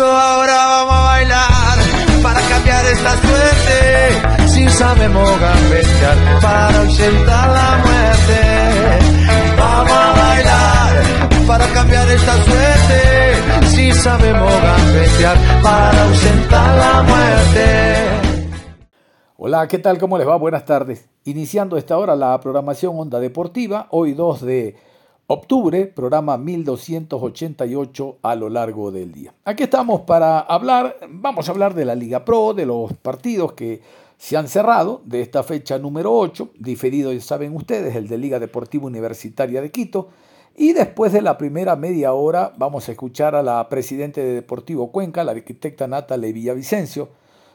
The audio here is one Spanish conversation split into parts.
Eso ahora vamos a bailar para cambiar esta suerte. Si sabemos gambetear para ausentar la muerte. Vamos a bailar para cambiar esta suerte. Si sabemos gambetear para ausentar la muerte. Hola, ¿qué tal? ¿Cómo les va? Buenas tardes. Iniciando esta hora la programación Onda Deportiva, hoy 2 de Octubre, programa 1288 a lo largo del día. Aquí estamos para hablar, vamos a hablar de la Liga Pro, de los partidos que se han cerrado, de esta fecha número 8, diferido, ya saben ustedes, el de Liga Deportiva Universitaria de Quito. Y después de la primera media hora vamos a escuchar a la presidenta de Deportivo Cuenca, la arquitecta Natalie Villavicencio,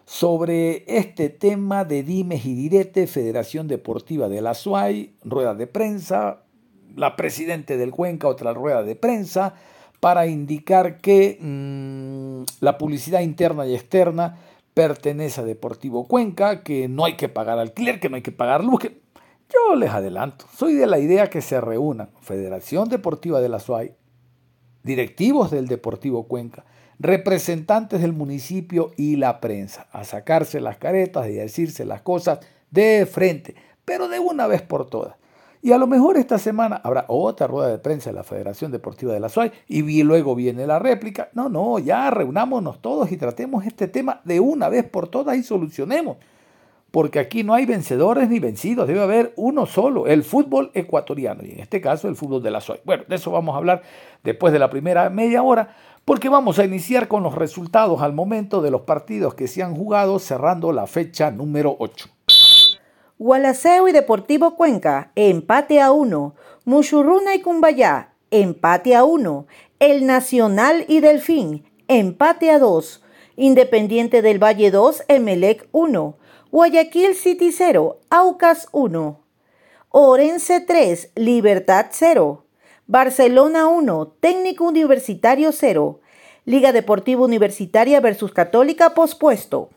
sobre este tema de dimes y diretes, Federación Deportiva de la SUAY, rueda de prensa, la presidenta del Cuenca otra rueda de prensa para indicar que mm, la publicidad interna y externa pertenece a Deportivo Cuenca, que no hay que pagar alquiler, que no hay que pagar luz. Yo les adelanto, soy de la idea que se reúnan Federación Deportiva de la SUAY, directivos del Deportivo Cuenca, representantes del municipio y la prensa, a sacarse las caretas y a decirse las cosas de frente, pero de una vez por todas. Y a lo mejor esta semana habrá otra rueda de prensa de la Federación Deportiva de la SUAY y luego viene la réplica. No, no, ya reunámonos todos y tratemos este tema de una vez por todas y solucionemos. Porque aquí no hay vencedores ni vencidos, debe haber uno solo, el fútbol ecuatoriano y en este caso el fútbol de la SUAY. Bueno, de eso vamos a hablar después de la primera media hora porque vamos a iniciar con los resultados al momento de los partidos que se han jugado cerrando la fecha número 8. Gualaceo y Deportivo Cuenca, empate a uno. Muchurruna y Cumbayá, empate a uno. El Nacional y Delfín, empate a dos. Independiente del Valle 2, Emelec 1. Guayaquil City 0, Aucas 1. Orense 3, Libertad 0. Barcelona 1, Técnico Universitario 0. Liga Deportiva Universitaria versus Católica pospuesto.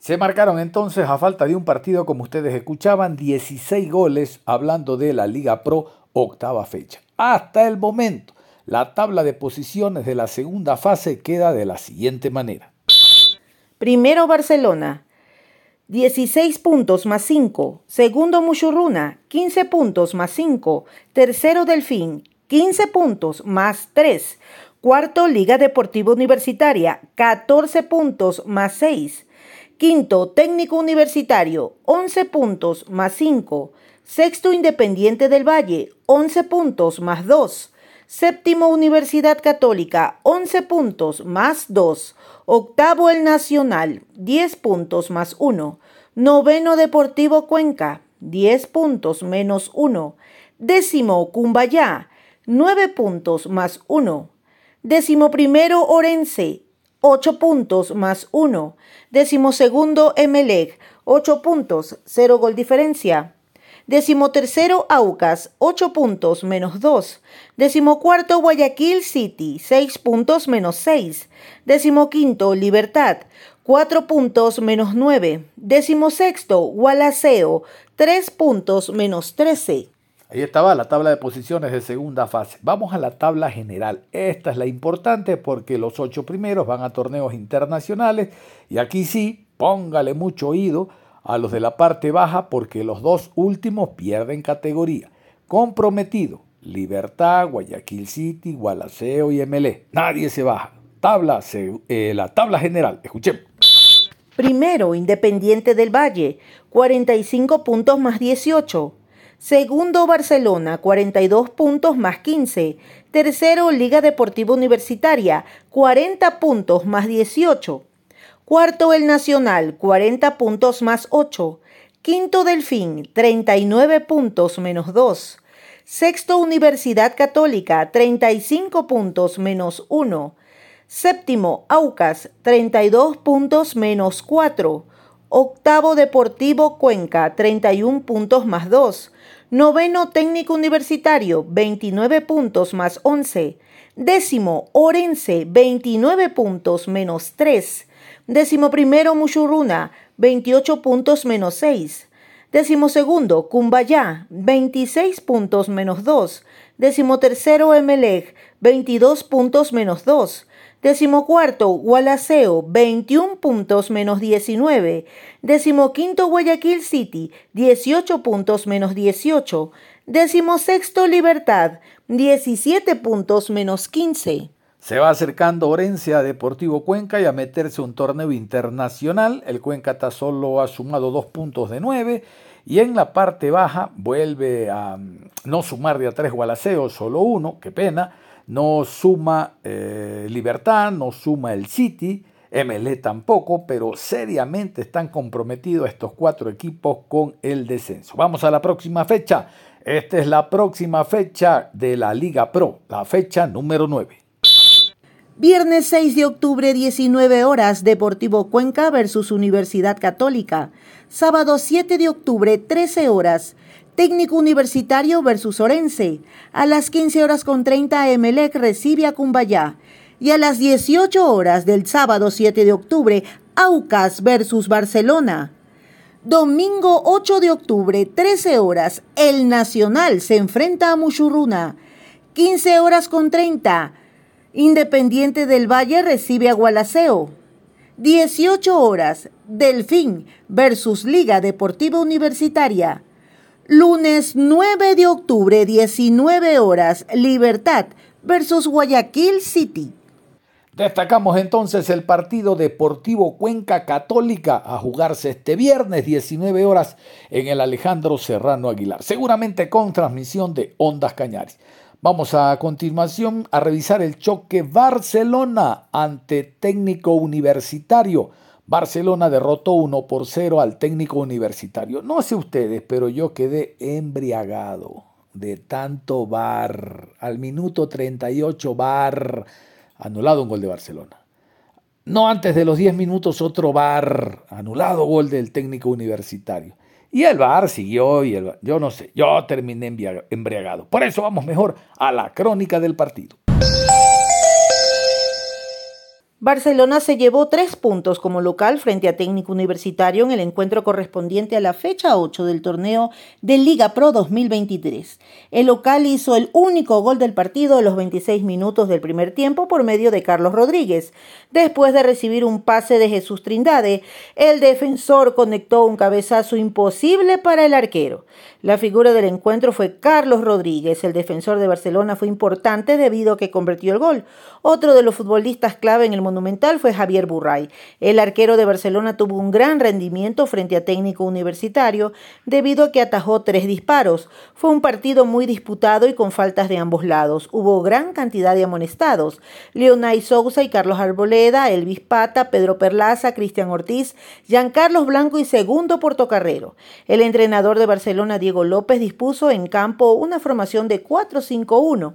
Se marcaron entonces, a falta de un partido, como ustedes escuchaban, 16 goles hablando de la Liga Pro octava fecha. Hasta el momento, la tabla de posiciones de la segunda fase queda de la siguiente manera. Primero Barcelona, 16 puntos más 5. Segundo Muchurruna, 15 puntos más 5. Tercero Delfín, 15 puntos más 3. Cuarto Liga Deportiva Universitaria, 14 puntos más 6. Quinto, técnico universitario, 11 puntos más 5. Sexto, Independiente del Valle, 11 puntos más 2. Séptimo, Universidad Católica, 11 puntos más 2. Octavo, el Nacional, 10 puntos más 1. Noveno, Deportivo Cuenca, 10 puntos menos 1. Décimo, Cumbayá, 9 puntos más 1. Décimo primero, Orense, 8 puntos más 1. Décimo segundo, Emelec, 8 puntos, 0 gol diferencia. Décimo tercero, Aucas, 8 puntos menos 2. Décimo cuarto, Guayaquil City, 6 puntos menos 6. Décimo quinto, Libertad, 4 puntos menos 9. Décimo sexto, Gualaceo, 3 puntos menos 13. Ahí estaba la tabla de posiciones de segunda fase. Vamos a la tabla general. Esta es la importante porque los ocho primeros van a torneos internacionales y aquí sí, póngale mucho oído a los de la parte baja porque los dos últimos pierden categoría. Comprometido, Libertad, Guayaquil City, Gualaceo y MLE. Nadie se baja. Tabla, eh, la tabla general. Escuchemos. Primero, Independiente del Valle, 45 puntos más 18. Segundo, Barcelona, 42 puntos más 15. Tercero, Liga Deportiva Universitaria, 40 puntos más 18. Cuarto, el Nacional, 40 puntos más 8. Quinto, Delfín, 39 puntos menos 2. Sexto, Universidad Católica, 35 puntos menos 1. Séptimo, Aucas, 32 puntos menos 4. Octavo, Deportivo Cuenca, 31 puntos más 2. Noveno técnico universitario, 29 puntos más 11. Décimo, Orense, 29 puntos menos 3. Décimo primero, Mushuruna, 28 puntos menos 6. Décimo segundo, Cumbayá, 26 puntos menos 2. Décimo tercero, Emelec, 22 puntos menos 2. Décimo cuarto, Gualaceo, 21 puntos menos 19. Décimo quinto, Guayaquil City, 18 puntos menos 18. Décimo sexto, Libertad, 17 puntos menos 15. Se va acercando Orense a Deportivo Cuenca y a meterse un torneo internacional. El Cuenca está solo ha sumado dos puntos de nueve. Y en la parte baja vuelve a mm, no sumar de a tres Gualaceos, solo uno, qué pena no suma eh, Libertad, no suma el City, MLE tampoco, pero seriamente están comprometidos estos cuatro equipos con el descenso. Vamos a la próxima fecha. Esta es la próxima fecha de la Liga Pro, la fecha número 9. Viernes 6 de octubre, 19 horas, Deportivo Cuenca versus Universidad Católica. Sábado 7 de octubre, 13 horas, Técnico Universitario versus Orense. A las 15 horas con 30 Emelec recibe a Cumbayá. Y a las 18 horas del sábado 7 de octubre, Aucas versus Barcelona. Domingo 8 de octubre, 13 horas, el Nacional se enfrenta a Mushuruna. 15 horas con 30, Independiente del Valle recibe a Gualaceo. 18 horas, Delfín versus Liga Deportiva Universitaria. Lunes 9 de octubre, 19 horas, Libertad versus Guayaquil City. Destacamos entonces el partido Deportivo Cuenca Católica a jugarse este viernes 19 horas en el Alejandro Serrano Aguilar, seguramente con transmisión de Ondas Cañares. Vamos a continuación a revisar el choque Barcelona ante técnico universitario. Barcelona derrotó 1 por 0 al técnico universitario. No sé ustedes, pero yo quedé embriagado de tanto bar. Al minuto 38 bar. Anulado un gol de Barcelona. No antes de los 10 minutos otro bar. Anulado gol del técnico universitario. Y el bar siguió y el, yo no sé, yo terminé embriagado. Por eso vamos mejor a la crónica del partido. Barcelona se llevó tres puntos como local frente a Técnico Universitario en el encuentro correspondiente a la fecha 8 del torneo de Liga Pro 2023. El local hizo el único gol del partido a los 26 minutos del primer tiempo por medio de Carlos Rodríguez. Después de recibir un pase de Jesús Trindade, el defensor conectó un cabezazo imposible para el arquero. La figura del encuentro fue Carlos Rodríguez. El defensor de Barcelona fue importante debido a que convirtió el gol. Otro de los futbolistas clave en el Monumental fue Javier Burray. El arquero de Barcelona tuvo un gran rendimiento frente a técnico universitario debido a que atajó tres disparos. Fue un partido muy disputado y con faltas de ambos lados. Hubo gran cantidad de amonestados. Leonay Sousa y Carlos Arboleda, Elvis Pata, Pedro Perlaza, Cristian Ortiz, Giancarlos Blanco y segundo Portocarrero. El entrenador de Barcelona, Diego López dispuso en campo una formación de 4-5-1.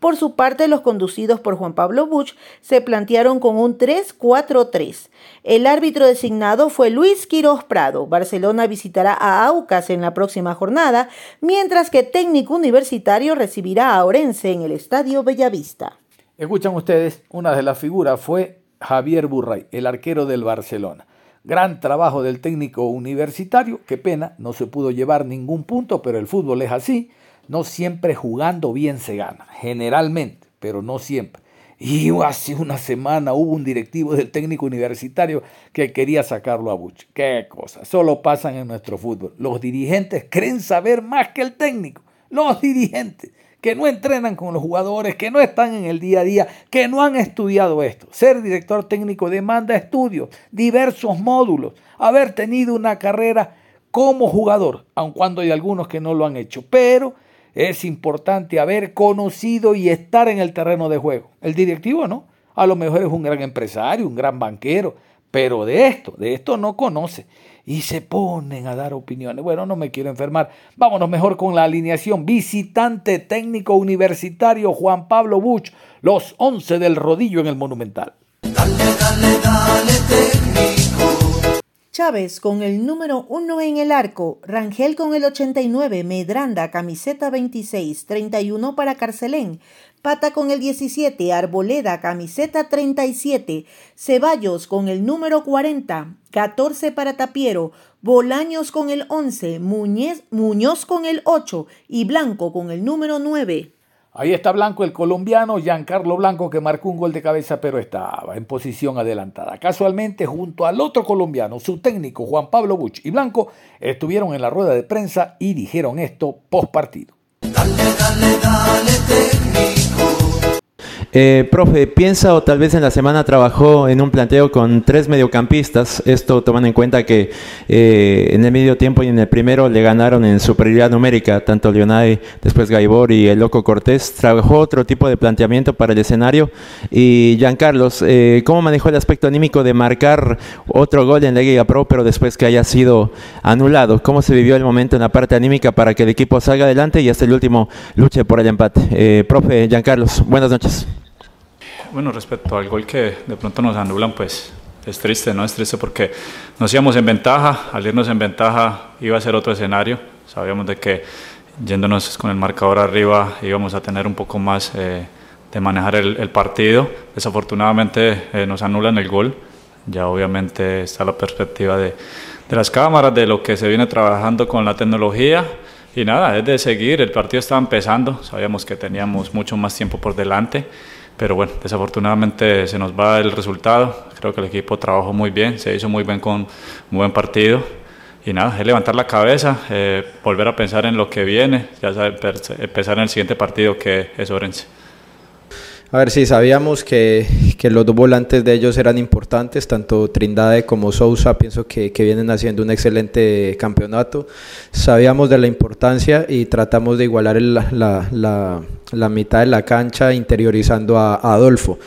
Por su parte, los conducidos por Juan Pablo Buch se plantearon con un 3-4-3. El árbitro designado fue Luis Quiroz Prado. Barcelona visitará a Aucas en la próxima jornada, mientras que Técnico Universitario recibirá a Orense en el Estadio Bellavista. Escuchan ustedes, una de las figuras fue Javier Burray, el arquero del Barcelona. Gran trabajo del técnico universitario, qué pena, no se pudo llevar ningún punto, pero el fútbol es así, no siempre jugando bien se gana, generalmente, pero no siempre. Y hace una semana hubo un directivo del técnico universitario que quería sacarlo a Buch. Qué cosa, solo pasan en nuestro fútbol. Los dirigentes creen saber más que el técnico. Los dirigentes que no entrenan con los jugadores, que no están en el día a día, que no han estudiado esto. Ser director técnico demanda estudios, diversos módulos, haber tenido una carrera como jugador, aun cuando hay algunos que no lo han hecho. Pero es importante haber conocido y estar en el terreno de juego. El directivo no. A lo mejor es un gran empresario, un gran banquero, pero de esto, de esto no conoce. Y se ponen a dar opiniones. Bueno, no me quiero enfermar. Vámonos mejor con la alineación. Visitante técnico universitario Juan Pablo Buch, los 11 del rodillo en el Monumental. Dale, dale, dale. Chávez con el número 1 en el arco, Rangel con el 89, Medranda, camiseta 26, 31 para Carcelén, Pata con el 17, Arboleda, camiseta 37, Ceballos con el número 40, 14 para Tapiero, Bolaños con el 11, Muñez, Muñoz con el 8 y Blanco con el número 9. Ahí está Blanco, el colombiano, Giancarlo Blanco, que marcó un gol de cabeza, pero estaba en posición adelantada. Casualmente, junto al otro colombiano, su técnico, Juan Pablo Buch y Blanco, estuvieron en la rueda de prensa y dijeron esto post partido. Dale, dale. Eh, profe, piensa o tal vez en la semana trabajó en un planteo con tres mediocampistas, esto tomando en cuenta que eh, en el medio tiempo y en el primero le ganaron en superioridad numérica, tanto Leonay, después Gaibor y el Loco Cortés, trabajó otro tipo de planteamiento para el escenario y Giancarlos, eh, ¿cómo manejó el aspecto anímico de marcar otro gol en la Liga Pro, pero después que haya sido anulado? ¿Cómo se vivió el momento en la parte anímica para que el equipo salga adelante y hasta el último luche por el empate? Eh, profe Giancarlos, buenas noches. Bueno, respecto al gol que de pronto nos anulan, pues es triste, ¿no? Es triste porque nos íbamos en ventaja, al irnos en ventaja iba a ser otro escenario, sabíamos de que yéndonos con el marcador arriba íbamos a tener un poco más eh, de manejar el, partido, desafortunadamente eh, nos anulan el gol, ya obviamente está la perspectiva de, de las cámaras, de lo que se viene trabajando con la tecnología, y nada, es de seguir, el partido estaba empezando, sabíamos que teníamos mucho más tiempo por delante, pero bueno, desafortunadamente se nos va el resultado. Creo que el equipo trabajó muy bien, se hizo muy bien con un buen partido. Y nada, es levantar la cabeza, eh, volver a pensar en lo que viene, ya saber, empezar en el siguiente partido que es Orense. A ver, sí, sabíamos que, que, los dos volantes de ellos eran importantes, tanto Trindade como Sousa, pienso que, que, vienen haciendo un excelente campeonato. Sabíamos de la importancia y tratamos de igualar la, la, la, mitad de la cancha interiorizando a, Adolfo.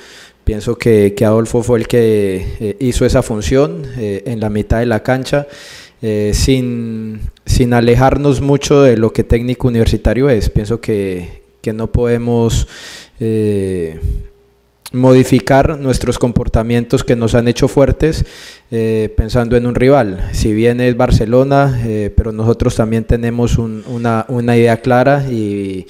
Pienso que, que, Adolfo fue el que eh, hizo esa función eh, en la mitad de la cancha. Eh, sin, sin alejarnos mucho de lo que técnico universitario es. Pienso que, que no podemos eh, modificar nuestros comportamientos que nos han hecho fuertes eh, pensando en un rival. Si bien es Barcelona, eh, pero nosotros también tenemos una, idea clara y,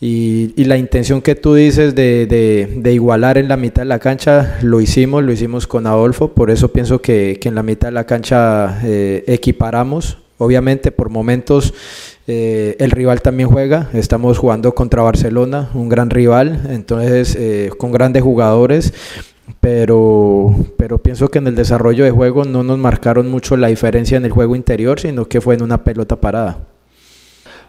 y, la intención que tú dices de, igualar en la mitad de la cancha, lo hicimos, lo hicimos con Adolfo, por eso pienso que en la mitad de la cancha equiparamos. Obviamente por momentos eh, el rival también juega, estamos jugando contra Barcelona, un gran rival, entonces eh, con grandes jugadores, pero, pero pienso que en el desarrollo de juego no nos marcaron mucho la diferencia en el juego interior, sino que fue en una pelota parada.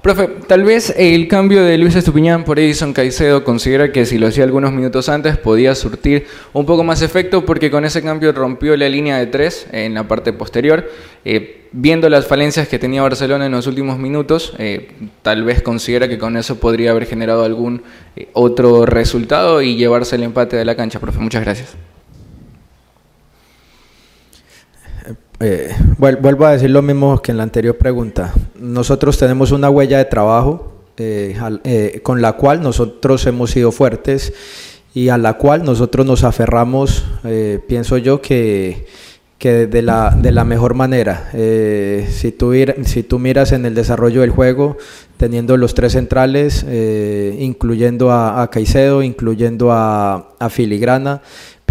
Profe, tal vez el cambio de Luis Estupiñán por Edison Caicedo considera que si lo hacía algunos minutos antes podía surtir un poco más efecto porque con ese cambio rompió la línea de tres en la parte posterior. Eh, viendo las falencias que tenía Barcelona en los últimos minutos, eh, tal vez considera que con eso podría haber generado algún eh, otro resultado y llevarse el empate de la cancha. Profe, muchas gracias. Vuelvo a decir lo mismo que en la anterior pregunta. Nosotros tenemos una huella de trabajo eh, eh, con la cual nosotros hemos sido fuertes y a la cual nosotros nos aferramos, pienso yo, que, que de, la, de la mejor manera. si, tú, si tú miras en el desarrollo del juego, teniendo los tres centrales, incluyendo a, Caicedo, incluyendo a Filigrana,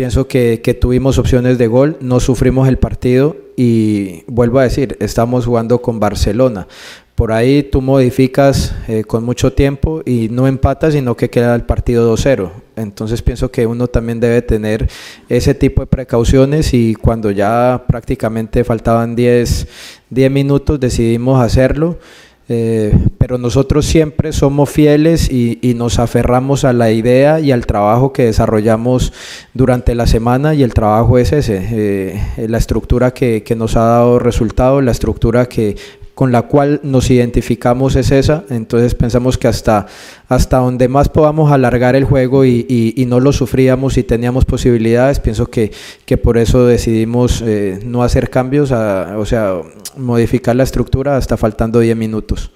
Pienso que, tuvimos opciones de gol, no sufrimos el partido y vuelvo a decir, estamos jugando con Barcelona. Por ahí tú modificas eh, con mucho tiempo y no empatas, sino que queda el partido 2-0. Entonces pienso que uno también debe tener ese tipo de precauciones y cuando ya prácticamente faltaban 10, 10 minutos decidimos hacerlo. Eh, pero nosotros siempre somos fieles y, nos aferramos a la idea y al trabajo que desarrollamos durante la semana y el trabajo es ese, eh, la estructura que, que, nos ha dado resultado, la estructura que con la cual nos identificamos es esa, entonces pensamos que hasta, hasta donde más podamos alargar el juego y, no lo sufríamos y teníamos posibilidades, pienso que, que por eso decidimos eh, no hacer cambios, o sea, modificar la estructura hasta faltando 10 minutos.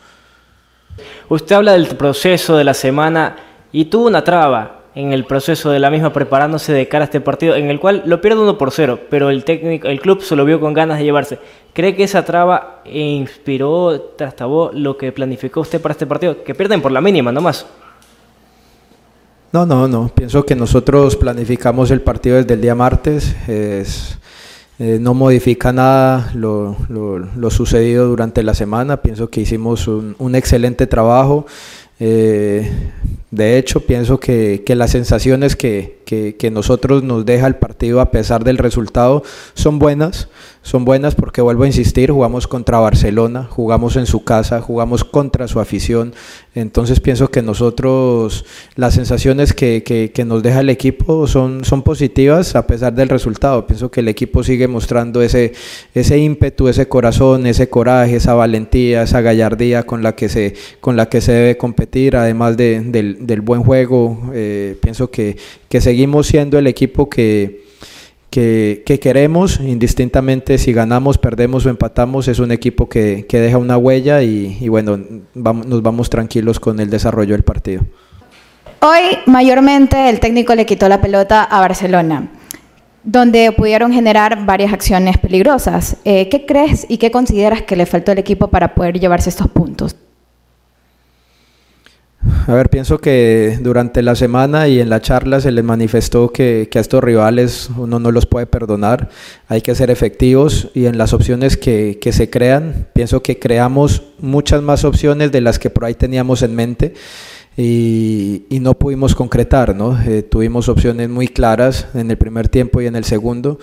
Usted habla del proceso de la semana y tuvo una traba, en el proceso de la misma preparándose de cara a este partido, en el cual lo pierde uno por cero, pero el técnico, el club se lo vio con ganas de llevarse. ¿Cree que esa traba inspiró, trastabó lo que planificó usted para este partido? Que pierden por la mínima nomás. No, no, no. Pienso que nosotros planificamos el partido desde el día martes. Es, eh, no modifica nada lo, lo, sucedido durante la semana. Pienso que hicimos un, un excelente trabajo. Eh, de hecho, pienso que, que las sensaciones que, que, que, nosotros nos deja el partido a pesar del resultado son buenas son buenas porque vuelvo a insistir, jugamos contra Barcelona, jugamos en su casa, jugamos contra su afición, entonces pienso que nosotros las sensaciones que, que, nos deja el equipo son, son positivas a pesar del resultado, pienso que el equipo sigue mostrando ese, ese ímpetu, ese corazón, ese coraje, esa valentía, esa gallardía con la que se, con la que se debe competir, además de, del, del, buen juego, eh, pienso que, que seguimos siendo el equipo que que, queremos, indistintamente si ganamos, perdemos o empatamos, es un equipo que, deja una huella y, bueno, nos vamos tranquilos con el desarrollo del partido. Hoy mayormente el técnico le quitó la pelota a Barcelona, donde pudieron generar varias acciones peligrosas. Eh, ¿Qué crees y qué consideras que le faltó al equipo para poder llevarse estos puntos? A ver, pienso que durante la semana y en la charla se les manifestó que, a estos rivales uno no los puede perdonar, hay que ser efectivos y en las opciones que, se crean, pienso que creamos muchas más opciones de las que por ahí teníamos en mente. Y, no pudimos concretar, ¿no? Eh, tuvimos opciones muy claras en el primer tiempo y en el segundo.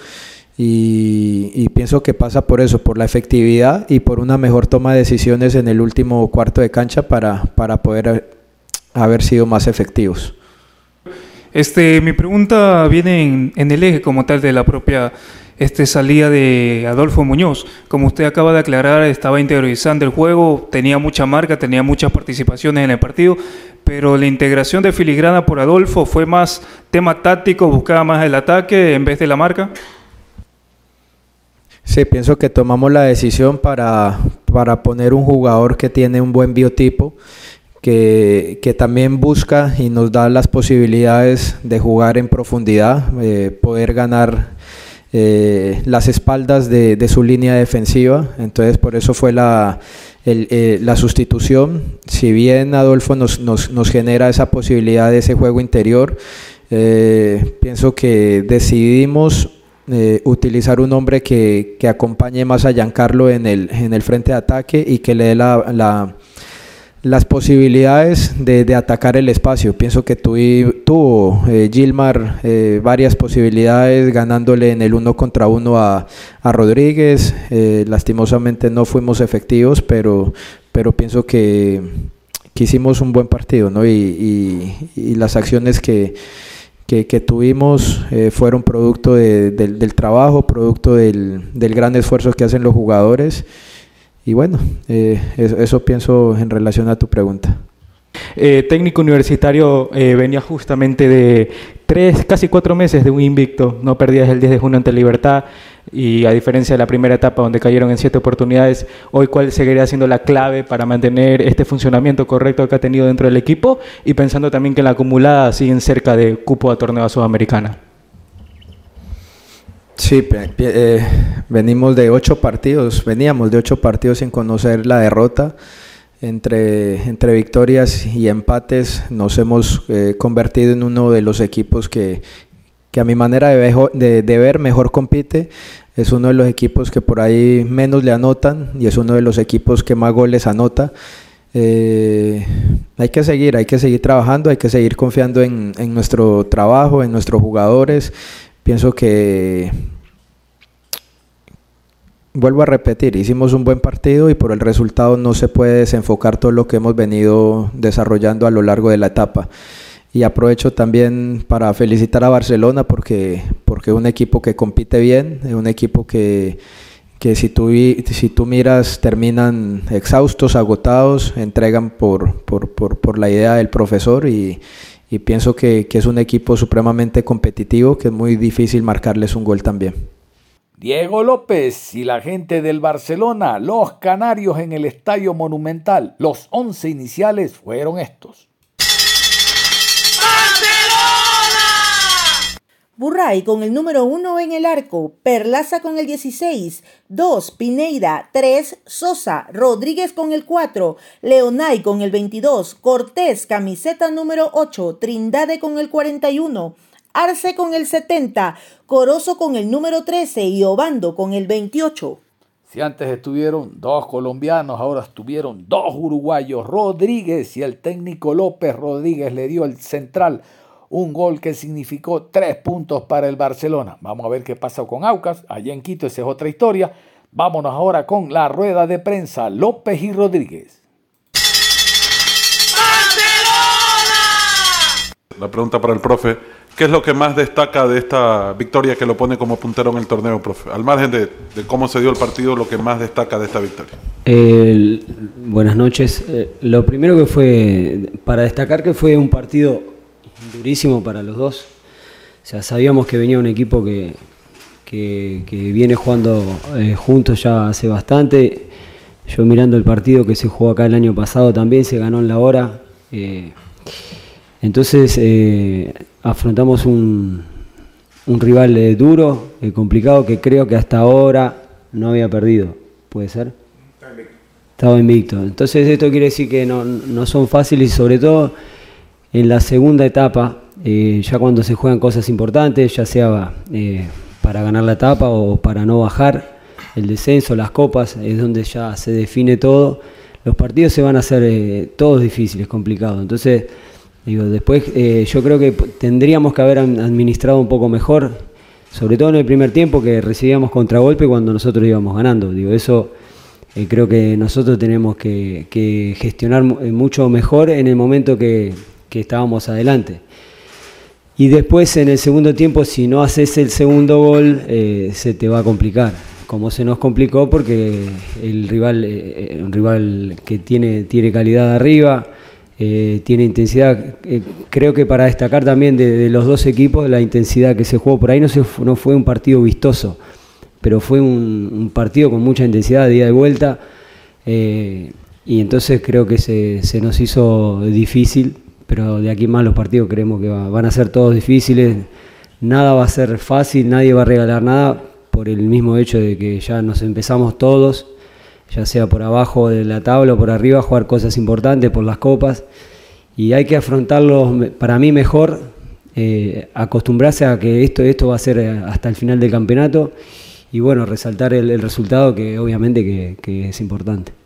Y, y, pienso que pasa por eso, por la efectividad y por una mejor toma de decisiones en el último cuarto de cancha para, para poder haber sido más efectivos. Este, mi pregunta viene en, el eje como tal de la propia este, salida de Adolfo Muñoz. Como usted acaba de aclarar, estaba interiorizando el juego, tenía mucha marca, tenía muchas participaciones en el partido, pero la integración de filigrana por Adolfo fue más tema táctico, buscaba más el ataque en vez de la marca. Sí, pienso que tomamos la decisión para, para poner un jugador que tiene un buen biotipo que, también busca y nos da las posibilidades de jugar en profundidad, eh, poder ganar eh, las espaldas de, su línea defensiva. Entonces por eso fue la, eh, la sustitución. Si bien Adolfo nos, nos, nos, genera esa posibilidad de ese juego interior, pienso que decidimos utilizar un hombre que, que, acompañe más a Giancarlo en el, en el frente de ataque y que le dé la las posibilidades de, atacar el espacio. Pienso que tuvo eh, Gilmar eh, varias posibilidades ganándole en el uno contra uno a, Rodríguez. Eh, lastimosamente no fuimos efectivos, pero, pero pienso que, hicimos un buen partido ¿no? y, las acciones que, que, tuvimos fueron producto del, trabajo, producto del, del gran esfuerzo que hacen los jugadores. Y bueno, eh, eso, pienso en relación a tu pregunta. Eh, técnico universitario eh, venía justamente de tres, casi cuatro meses de un invicto, no perdías el 10 de junio ante Libertad y a diferencia de la primera etapa donde cayeron en siete oportunidades, hoy cuál seguiría siendo la clave para mantener este funcionamiento correcto que ha tenido dentro del equipo y pensando también que en la acumulada siguen cerca de cupo a torneo sudamericana. Sí, eh, venimos de ocho partidos, veníamos de ocho partidos sin conocer la derrota. Entre, entre victorias y empates nos hemos eh, convertido en uno de los equipos que, que a mi manera de, ver mejor compite. Es uno de los equipos que por ahí menos le anotan y es uno de los equipos que más goles anota. Eh, hay que seguir, hay que seguir trabajando, hay que seguir confiando en, en nuestro trabajo, en nuestros jugadores pienso que, vuelvo a repetir, hicimos un buen partido y por el resultado no se puede desenfocar todo lo que hemos venido desarrollando a lo largo de la etapa. Y aprovecho también para felicitar a Barcelona porque porque es un equipo que compite bien, es un equipo que, que si, tú, si tú miras terminan exhaustos, agotados, entregan por, por, por, por la idea del profesor y, y pienso que, que es un equipo supremamente competitivo que es muy difícil marcarles un gol también. Diego López y la gente del Barcelona, los canarios en el Estadio Monumental, los 11 iniciales fueron estos. Burray con el número 1 en el arco, Perlaza con el 16, 2 Pineida, 3 Sosa, Rodríguez con el 4, Leonay con el 22, Cortés camiseta número 8, Trindade con el 41, Arce con el 70, Corozo con el número 13 y Obando con el 28. Si antes estuvieron dos colombianos, ahora estuvieron dos uruguayos, Rodríguez y el técnico López Rodríguez le dio el central un gol que significó tres puntos para el Barcelona. Vamos a ver qué pasa con Aucas, allá en Quito, esa es otra historia. Vámonos ahora con la rueda de prensa López y Rodríguez. La pregunta para el profe, ¿qué es lo que más destaca de esta victoria que lo pone como puntero en el torneo, profe? Al margen de, cómo se dio el partido, lo que más destaca de esta victoria. buenas noches. Eh, lo primero que fue, para destacar que fue un partido durísimo para los dos. O sea, sabíamos que venía un equipo que, que, viene jugando eh, juntos ya hace bastante. Yo mirando el partido que se jugó acá el año pasado también, se ganó en la hora. Eh, entonces eh, afrontamos un, un rival duro, complicado, que creo que hasta ahora no había perdido. ¿Puede ser? Estaba invicto. Entonces esto quiere decir que no, no son fáciles y sobre todo en la segunda etapa, eh, ya cuando se juegan cosas importantes, ya sea eh, para ganar la etapa o para no bajar, el descenso, las copas, es donde ya se define todo. Los partidos se van a hacer eh, todos difíciles, complicados. Entonces, digo, después yo creo que tendríamos que haber administrado un poco mejor, sobre todo en el primer tiempo que recibíamos contragolpe cuando nosotros íbamos ganando. Digo, eso creo que nosotros tenemos que gestionar mucho mejor en el momento que, que estábamos adelante. Y después en el segundo tiempo, si no haces el segundo gol, eh, se te va a complicar. Como se nos complicó porque el rival, eh, un rival que tiene, tiene calidad arriba, eh, tiene intensidad. creo que para destacar también de, los dos equipos la intensidad que se jugó por ahí no, se, no fue un partido vistoso, pero fue un, partido con mucha intensidad, de vuelta. y entonces creo que se nos hizo difícil pero de aquí más los partidos creemos que van a ser todos difíciles, nada va a ser fácil, nadie va a regalar nada por el mismo hecho de que ya nos empezamos todos, ya sea por abajo de la tabla o por arriba, a jugar cosas importantes por las copas y hay que afrontarlo para mí mejor, eh, acostumbrarse a que esto, esto va a ser hasta el final del campeonato y bueno, resaltar el, resultado que obviamente que es importante.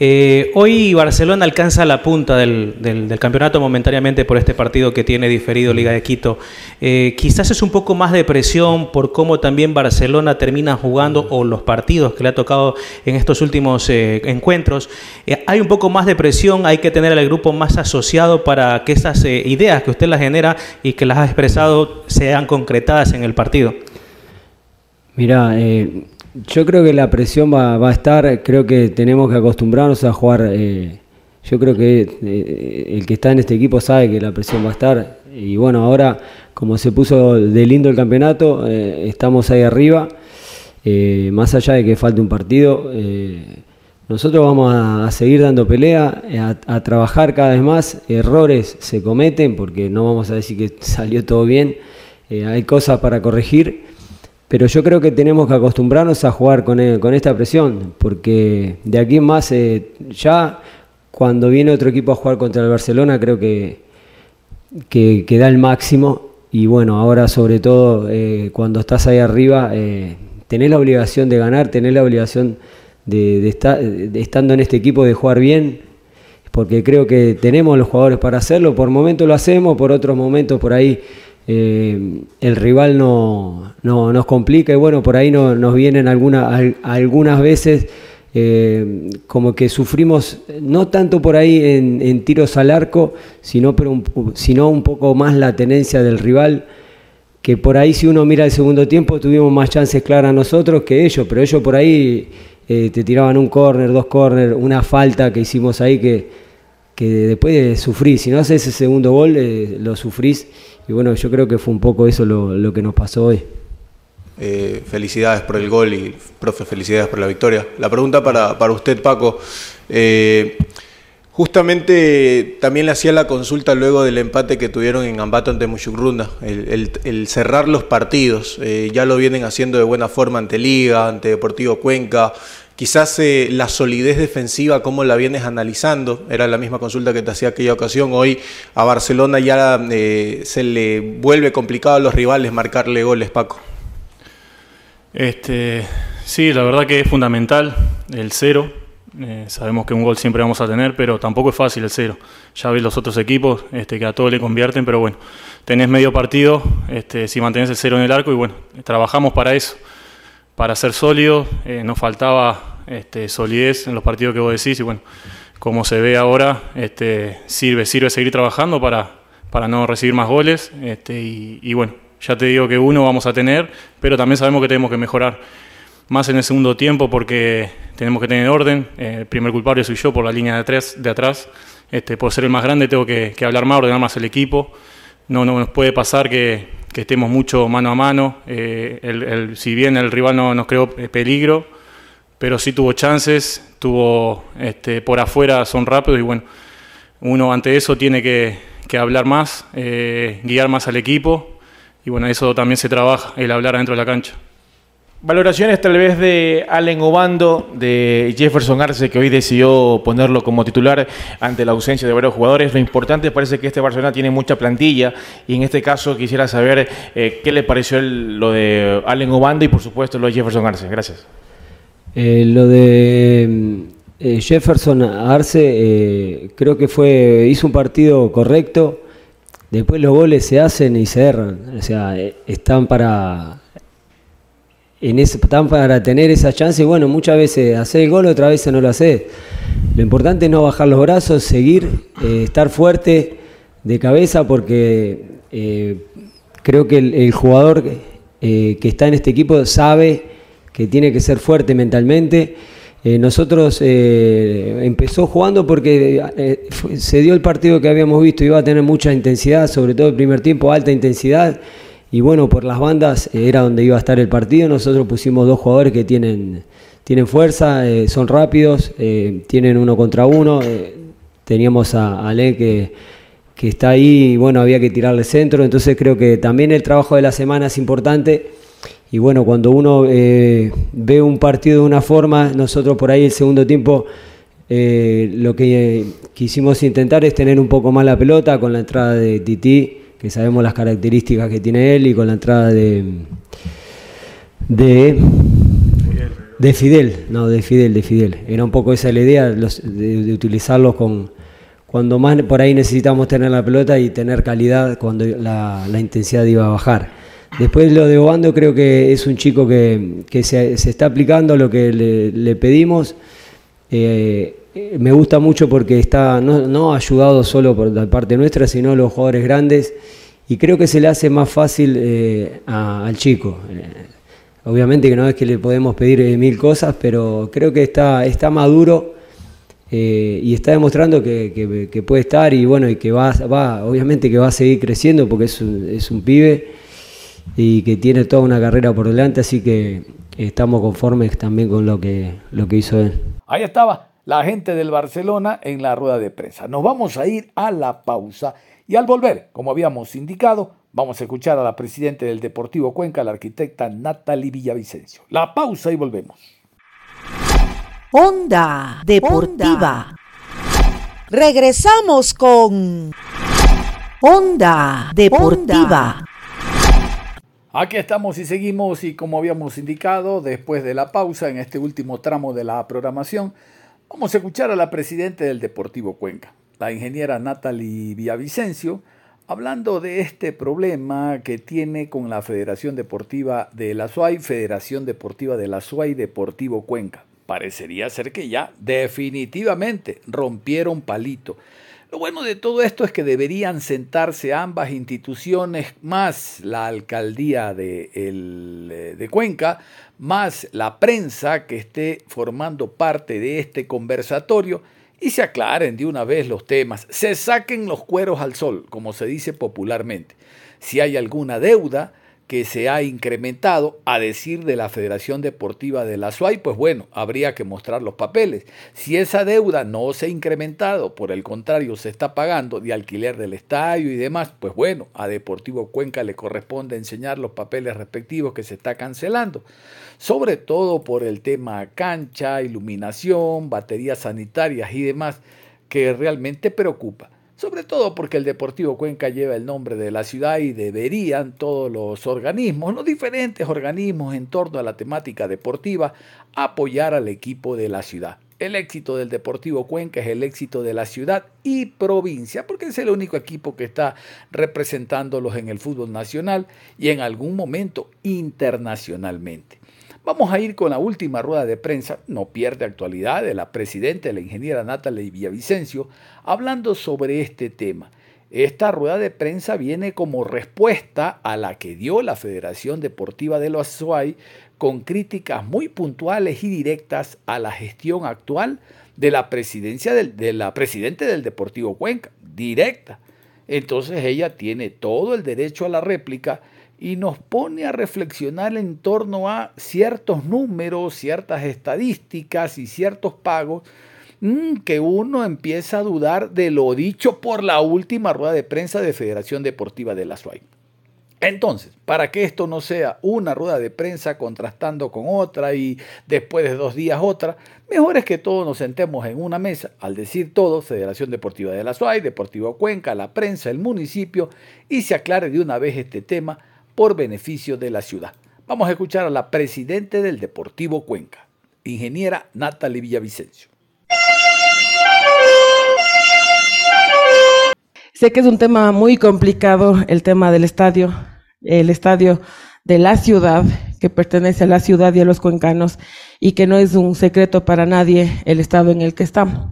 Eh, hoy Barcelona alcanza la punta del, campeonato momentáneamente por este partido que tiene diferido Liga de Quito. Eh, quizás es un poco más de presión por cómo también Barcelona termina jugando o los partidos que le ha tocado en estos últimos eh, encuentros. hay un poco más de presión, hay que tener al grupo más asociado para que esas ideas que usted las genera y que las ha expresado sean concretadas en el partido. Mira, yo creo que la presión va, a estar, creo que tenemos que acostumbrarnos a jugar. Eh, yo creo que eh, el que está en este equipo sabe que la presión va a estar. Y bueno, ahora como se puso de lindo el campeonato, eh, estamos ahí arriba. más allá de que falte un partido, nosotros vamos a, seguir dando pelea, a, trabajar cada vez más. Errores se cometen porque no vamos a decir que salió todo bien. hay cosas para corregir pero yo creo que tenemos que acostumbrarnos a jugar con, eh, con esta presión, porque de aquí en más, eh, ya cuando viene otro equipo a jugar contra el Barcelona, creo que, que, da el máximo. Y bueno, ahora sobre todo eh, cuando estás ahí arriba, tenés la obligación de ganar, tenés la obligación de, estar, estando en este equipo de jugar bien, porque creo que tenemos los jugadores para hacerlo. Por momentos lo hacemos, por otros momentos por ahí eh, el rival no, no, nos complica y bueno, por ahí no, nos vienen algunas veces eh, como que sufrimos, no tanto por ahí en, tiros al arco, sino, pero un, sino un poco más la tenencia del rival que por ahí si uno mira el segundo tiempo tuvimos más chances claras nosotros que ellos, pero ellos por ahí eh, te tiraban un córner, dos córner, una falta que hicimos ahí que, que después de sufrir, si no haces ese segundo gol, lo sufrís y bueno, yo creo que fue un poco eso lo, que nos pasó hoy. Eh, felicidades por el gol y, profe, felicidades por la victoria. La pregunta para, para usted, Paco. Eh, justamente también le hacía la consulta luego del empate que tuvieron en Ambato ante Muchugrunda, el, cerrar los partidos. Eh, ya lo vienen haciendo de buena forma ante Liga, ante Deportivo Cuenca, Quizás eh, la solidez defensiva, ¿cómo la vienes analizando? Era la misma consulta que te hacía aquella ocasión. Hoy a Barcelona ya eh, se le vuelve complicado a los rivales marcarle goles, Paco. Este, sí, la verdad que es fundamental el cero. Eh, sabemos que un gol siempre vamos a tener, pero tampoco es fácil el cero. Ya ves los otros equipos este, que a todos le convierten, pero bueno, tenés medio partido este, si mantenés el cero en el arco y bueno, trabajamos para eso para ser sólido. Eh, nos faltaba este, solidez en los partidos que vos decís y bueno, como se ve ahora, este, sirve, sirve seguir trabajando para, para no recibir más goles este, y, bueno, ya te digo que uno vamos a tener, pero también sabemos que tenemos que mejorar más en el segundo tiempo porque tenemos que tener orden. Eh, el primer culpable soy yo por la línea de, atrás, de atrás. Este, por ser el más grande tengo que, que hablar más, ordenar más el equipo. No, no nos puede pasar que, estemos mucho mano a mano. Eh, si bien el rival no nos creó peligro, pero sí tuvo chances, tuvo este, por afuera, son rápidos y bueno, uno ante eso tiene que, hablar más, eh, guiar más al equipo y bueno, eso también se trabaja, el hablar adentro de la cancha. Valoraciones tal vez de Allen Obando, de Jefferson Arce, que hoy decidió ponerlo como titular ante la ausencia de varios jugadores. Lo importante parece que este Barcelona tiene mucha plantilla y en este caso quisiera saber eh, qué le pareció lo de Allen Obando y por supuesto lo de Jefferson Arce. Gracias. Eh, lo de eh, Jefferson Arce creo que fue hizo un partido correcto. Después los goles se hacen y se erran. O sea, están para en ese, para tener esa chance, y bueno, muchas veces hacer el gol, otras veces no lo haces. Lo importante es no bajar los brazos, seguir, eh, estar fuerte de cabeza, porque eh, creo que el, jugador eh, que está en este equipo sabe que tiene que ser fuerte mentalmente. nosotros empezó jugando porque se dio el partido que habíamos visto, iba a tener mucha intensidad, sobre todo el primer tiempo, alta intensidad y bueno, por las bandas eh, era donde iba a estar el partido. Nosotros pusimos dos jugadores que tienen, tienen fuerza, eh, son rápidos, eh, tienen uno contra uno. teníamos a Ale que, que, está ahí y bueno, había que tirarle centro. Entonces creo que también el trabajo de la semana es importante. Y bueno, cuando uno ve un partido de una forma, nosotros por ahí el segundo tiempo lo que quisimos intentar es tener un poco más la pelota con la entrada de Titi que sabemos las características que tiene él y con la entrada de de de Fidel, no, de Fidel, de Fidel. Era un poco esa la idea de, utilizarlos con cuando más por ahí necesitamos tener la pelota y tener calidad cuando la, intensidad iba a bajar. Después lo de Obando creo que es un chico que, se, está aplicando lo que le, pedimos. Eh, me gusta mucho porque está no, ayudado solo por la parte nuestra, sino los jugadores grandes y creo que se le hace más fácil eh, al chico. Eh, obviamente que no es que le podemos pedir eh, mil cosas, pero creo que está, está maduro y está demostrando que, puede estar y bueno, y que va, va, obviamente que va a seguir creciendo porque es un, es un pibe y que tiene toda una carrera por delante, así que estamos conformes también con lo que, lo que hizo él. Ahí estaba la gente del Barcelona en la rueda de prensa. Nos vamos a ir a la pausa y al volver, como habíamos indicado, vamos a escuchar a la presidenta del Deportivo Cuenca, la arquitecta Natalie Villavicencio. La pausa y volvemos. Onda Deportiva. Regresamos con Onda Deportiva. Aquí estamos y seguimos y como habíamos indicado, después de la pausa en este último tramo de la programación, Vamos a escuchar a la presidenta del Deportivo Cuenca, la ingeniera Natalie Villavicencio, hablando de este problema que tiene con la Federación Deportiva de la SUAY, Federación Deportiva de la SUAY Deportivo Cuenca. Parecería ser que ya definitivamente rompieron palito. Lo bueno de todo esto es que deberían sentarse ambas instituciones, más la alcaldía de, eh, de Cuenca, más la prensa que esté formando parte de este conversatorio y se aclaren de una vez los temas, se saquen los cueros al sol, como se dice popularmente. Si hay alguna deuda, que se ha incrementado, a decir de la Federación Deportiva de la SUAY, pues bueno, habría que mostrar los papeles. Si esa deuda no se ha incrementado, por el contrario, se está pagando de alquiler del estadio y demás, pues bueno, a Deportivo Cuenca le corresponde enseñar los papeles respectivos que se está cancelando, sobre todo por el tema cancha, iluminación, baterías sanitarias y demás, que realmente preocupa sobre todo porque el Deportivo Cuenca lleva el nombre de la ciudad y deberían todos los organismos, los diferentes organismos en torno a la temática deportiva, apoyar al equipo de la ciudad. El éxito del Deportivo Cuenca es el éxito de la ciudad y provincia, porque es el único equipo que está representándolos en el fútbol nacional y en algún momento internacionalmente. Vamos a ir con la última rueda de prensa, no pierde actualidad, de la presidenta, la ingeniera Natalie Villavicencio, hablando sobre este tema. Esta rueda de prensa viene como respuesta a la que dio la Federación Deportiva de los Azuay con críticas muy puntuales y directas a la gestión actual de la presidencia del, de la presidente del Deportivo Cuenca, directa. Entonces ella tiene todo el derecho a la réplica y nos pone a reflexionar en torno a ciertos números, ciertas estadísticas y ciertos pagos mm, que uno empieza a dudar de lo dicho por la última rueda de prensa de Federación Deportiva de la SUAY. Entonces, para que esto no sea una rueda de prensa contrastando con otra y después de dos días otra, mejor es que todos nos sentemos en una mesa, al decir todo, Federación Deportiva de la SUAY, Deportivo Cuenca, la prensa, el municipio, y se aclare de una vez este tema por beneficio de la ciudad. Vamos a escuchar a la presidente del Deportivo Cuenca, ingeniera Natalie Villavicencio. Sé que es un tema muy complicado el tema del estadio, el estadio de la ciudad, que pertenece a la ciudad y a los cuencanos, y que no es un secreto para nadie el estado en el que estamos.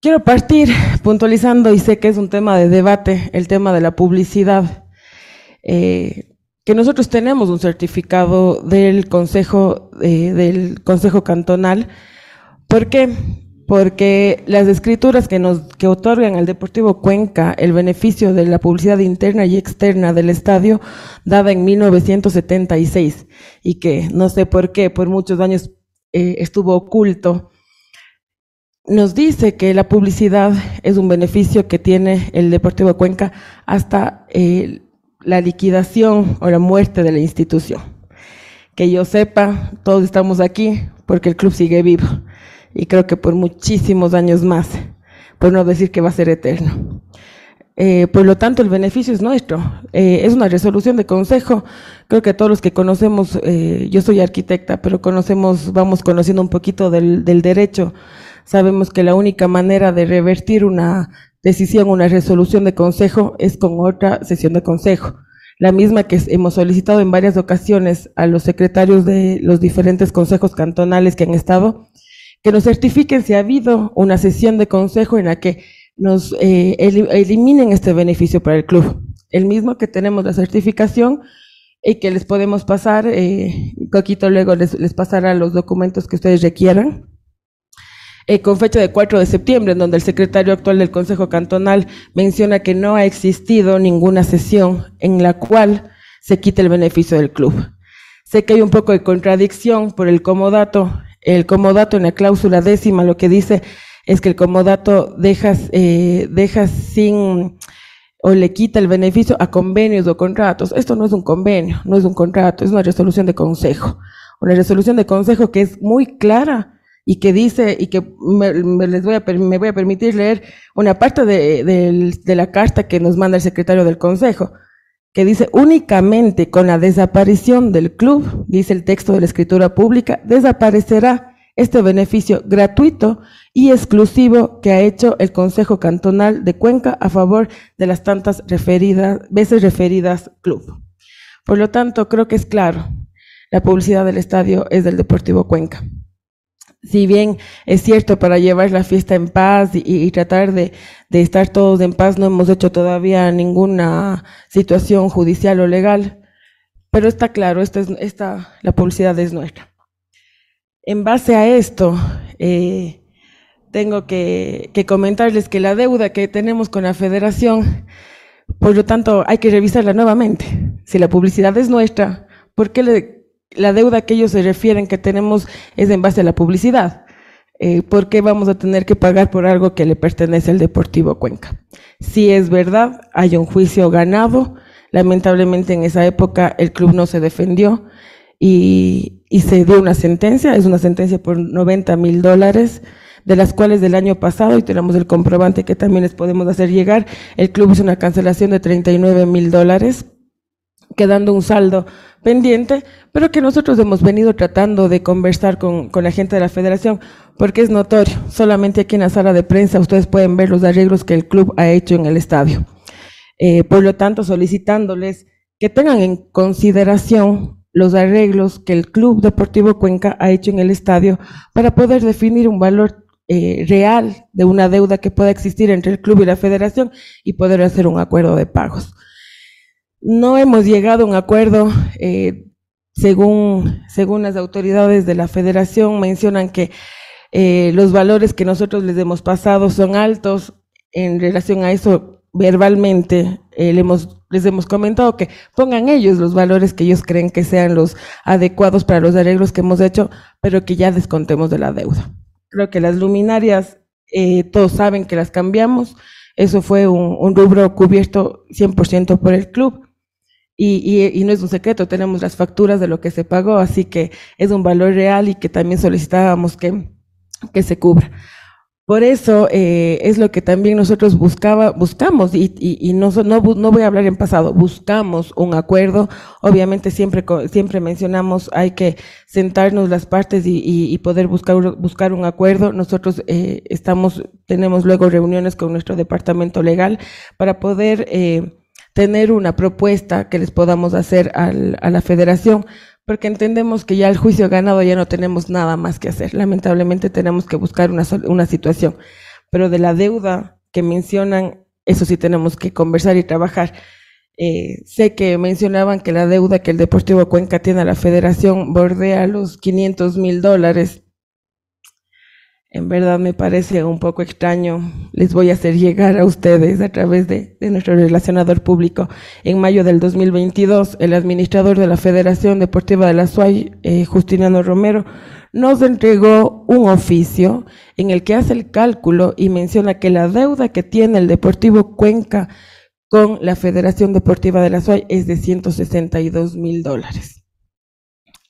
Quiero partir puntualizando, y sé que es un tema de debate, el tema de la publicidad. Eh, que nosotros tenemos un certificado del Consejo, eh, del Consejo Cantonal. ¿Por qué? Porque las escrituras que nos que otorgan al Deportivo Cuenca el beneficio de la publicidad interna y externa del estadio dada en 1976 y que no sé por qué por muchos años eh, estuvo oculto nos dice que la publicidad es un beneficio que tiene el Deportivo Cuenca hasta el la liquidación o la muerte de la institución. Que yo sepa, todos estamos aquí porque el club sigue vivo y creo que por muchísimos años más, por no decir que va a ser eterno. Eh, por lo tanto, el beneficio es nuestro. Eh, es una resolución de consejo. Creo que todos los que conocemos, eh, yo soy arquitecta, pero conocemos, vamos conociendo un poquito del, del derecho. Sabemos que la única manera de revertir una decisión, una resolución de consejo, es con otra sesión de consejo. La misma que hemos solicitado en varias ocasiones a los secretarios de los diferentes consejos cantonales que han estado, que nos certifiquen si ha habido una sesión de consejo en la que nos eh, eliminen este beneficio para el club. El mismo que tenemos la certificación y que les podemos pasar, eh, Coquito luego les, les pasará los documentos que ustedes requieran eh, con fecha de 4 de septiembre, en donde el secretario actual del Consejo Cantonal menciona que no ha existido ninguna sesión en la cual se quite el beneficio del club. Sé que hay un poco de contradicción por el comodato. El comodato en la cláusula décima lo que dice es que el comodato deja, eh, deja sin o le quita el beneficio a convenios o contratos. Esto no es un convenio, no es un contrato, es una resolución de consejo. Una resolución de consejo que es muy clara y que dice, y que me, les voy a, me voy a permitir leer una parte de, de, la carta que nos manda el secretario del Consejo, que dice, únicamente con la desaparición del club, dice el texto de la escritura pública, desaparecerá este beneficio gratuito y exclusivo que ha hecho el Consejo Cantonal de Cuenca a favor de las tantas referidas, veces referidas club. Por lo tanto, creo que es claro, la publicidad del estadio es del Deportivo Cuenca. Si bien es cierto para llevar la fiesta en paz y, tratar de, estar todos en paz, no hemos hecho todavía ninguna situación judicial o legal, pero está claro, esta es, esta, la publicidad es nuestra. En base a esto, eh, tengo que, comentarles que la deuda que tenemos con la federación, por lo tanto, hay que revisarla nuevamente. Si la publicidad es nuestra, ¿por qué la deuda que ellos se refieren que tenemos es en base a la publicidad? Eh, ¿Por qué vamos a tener que pagar por algo que le pertenece al Deportivo Cuenca? Si es verdad, hay un juicio ganado. Lamentablemente en esa época el club no se defendió y, se dio una sentencia, es una sentencia por 90 mil dólares, de las cuales del año pasado, y tenemos el comprobante que también les podemos hacer llegar, el club hizo una cancelación de 39 mil dólares, quedando un saldo pendiente, pero que nosotros hemos venido tratando de conversar con, la gente de la federación, porque es notorio, solamente aquí en la sala de prensa ustedes pueden ver los arreglos que el club ha hecho en el estadio. Eh, por lo tanto, solicitándoles que tengan en consideración los arreglos que el Club Deportivo Cuenca ha hecho en el estadio para poder definir un valor eh, real de una deuda que pueda existir entre el club y la federación y poder hacer un acuerdo de pagos. No hemos llegado a un acuerdo, eh, según, según las autoridades de la federación mencionan que eh, los valores que nosotros les hemos pasado son altos. En relación a eso, verbalmente les hemos les hemos comentado que pongan ellos los valores que ellos creen que sean los adecuados para los arreglos que hemos hecho, pero que ya descontemos de la deuda. Creo que las luminarias, eh, todos saben que las cambiamos, eso fue un, rubro cubierto 100% por el club. Y, y, no es un secreto, tenemos las facturas de lo que se pagó, así que es un valor real y que también solicitábamos que, que se cubra. Por eso eh, es lo que también nosotros buscaba, buscamos, y, y, no, no, no, voy a hablar en pasado, buscamos un acuerdo. Obviamente siempre, siempre mencionamos, hay que sentarnos las partes y, y poder buscar, buscar un acuerdo. Nosotros eh, estamos, tenemos luego reuniones con nuestro departamento legal para poder eh, tener una propuesta que les podamos hacer al, a la federación porque entendemos que ya el juicio ganado ya no tenemos nada más que hacer. Lamentablemente tenemos que buscar una, una situación, pero de la deuda que mencionan, eso sí tenemos que conversar y trabajar. Eh, sé que mencionaban que la deuda que el Deportivo Cuenca tiene a la federación bordea los 500 mil dólares. En verdad me parece un poco extraño. Les voy a hacer llegar a ustedes a través de, nuestro relacionador público. En mayo del 2022, el administrador de la Federación Deportiva de la SUAY, eh, Justiniano Romero, nos entregó un oficio en el que hace el cálculo y menciona que la deuda que tiene el Deportivo Cuenca con la Federación Deportiva de la SUAY es de 162 mil dólares.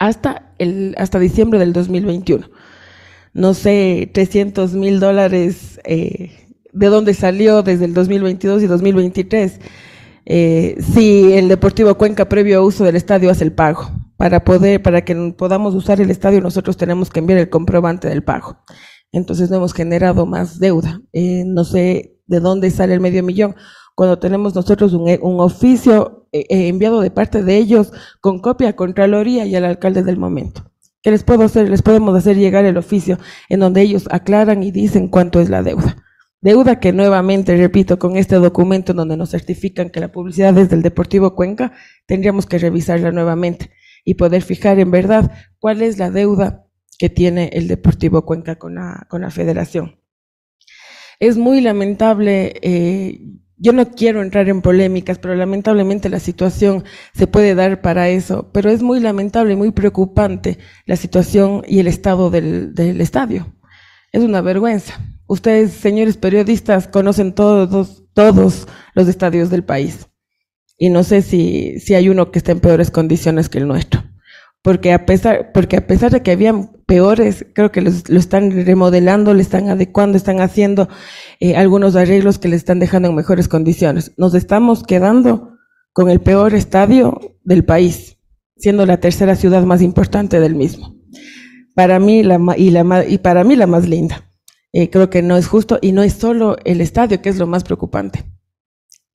Hasta, el, hasta diciembre del 2021 no sé, 300 mil dólares, eh, de dónde salió desde el 2022 y 2023. Eh, si el Deportivo Cuenca previo uso del estadio hace el pago. Para poder, para que podamos usar el estadio, nosotros tenemos que enviar el comprobante del pago. Entonces no hemos generado más deuda. Eh, no sé de dónde sale el medio millón. Cuando tenemos nosotros un, un oficio enviado de parte de ellos con copia a Contraloría y al alcalde del momento que les puedo hacer, les podemos hacer llegar el oficio en donde ellos aclaran y dicen cuánto es la deuda. Deuda que nuevamente, repito, con este documento en donde nos certifican que la publicidad es del Deportivo Cuenca, tendríamos que revisarla nuevamente y poder fijar en verdad cuál es la deuda que tiene el Deportivo Cuenca con la, con la federación. Es muy lamentable eh, yo no quiero entrar en polémicas, pero lamentablemente la situación se puede dar para eso. Pero es muy lamentable y muy preocupante la situación y el estado del, estadio. Es una vergüenza. Ustedes, señores periodistas, conocen todos, todos los estadios del país. Y no sé si, si hay uno que esté en peores condiciones que el nuestro porque a pesar, porque a pesar de que habían peores, creo que lo están remodelando, le están adecuando, están haciendo eh, algunos arreglos que le están dejando en mejores condiciones. Nos estamos quedando con el peor estadio del país, siendo la tercera ciudad más importante del mismo. Para mí la, y, la, y para mí la más linda. Eh, creo que no es justo y no es solo el estadio, que es lo más preocupante.